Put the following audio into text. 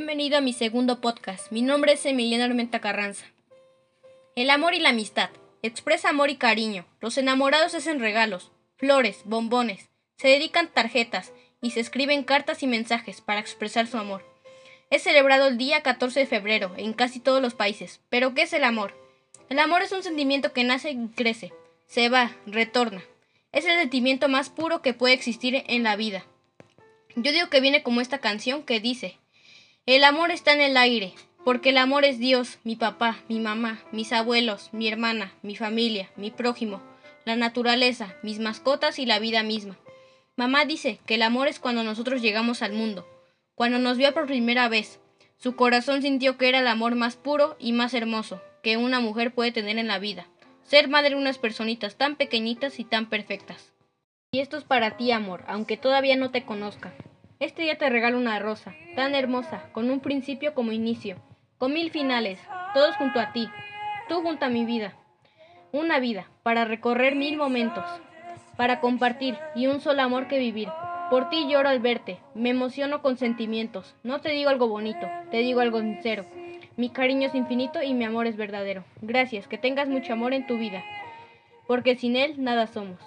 Bienvenido a mi segundo podcast. Mi nombre es Emiliano Armenta Carranza. El amor y la amistad. Expresa amor y cariño. Los enamorados hacen regalos, flores, bombones, se dedican tarjetas y se escriben cartas y mensajes para expresar su amor. Es celebrado el día 14 de febrero en casi todos los países. ¿Pero qué es el amor? El amor es un sentimiento que nace y crece, se va, retorna. Es el sentimiento más puro que puede existir en la vida. Yo digo que viene como esta canción que dice, el amor está en el aire, porque el amor es Dios, mi papá, mi mamá, mis abuelos, mi hermana, mi familia, mi prójimo, la naturaleza, mis mascotas y la vida misma. Mamá dice que el amor es cuando nosotros llegamos al mundo, cuando nos vio por primera vez. Su corazón sintió que era el amor más puro y más hermoso que una mujer puede tener en la vida. Ser madre de unas personitas tan pequeñitas y tan perfectas. Y esto es para ti, amor, aunque todavía no te conozca. Este día te regalo una rosa, tan hermosa, con un principio como inicio, con mil finales, todos junto a ti, tú junto a mi vida. Una vida, para recorrer mil momentos, para compartir y un solo amor que vivir. Por ti lloro al verte, me emociono con sentimientos. No te digo algo bonito, te digo algo sincero. Mi cariño es infinito y mi amor es verdadero. Gracias, que tengas mucho amor en tu vida, porque sin él nada somos.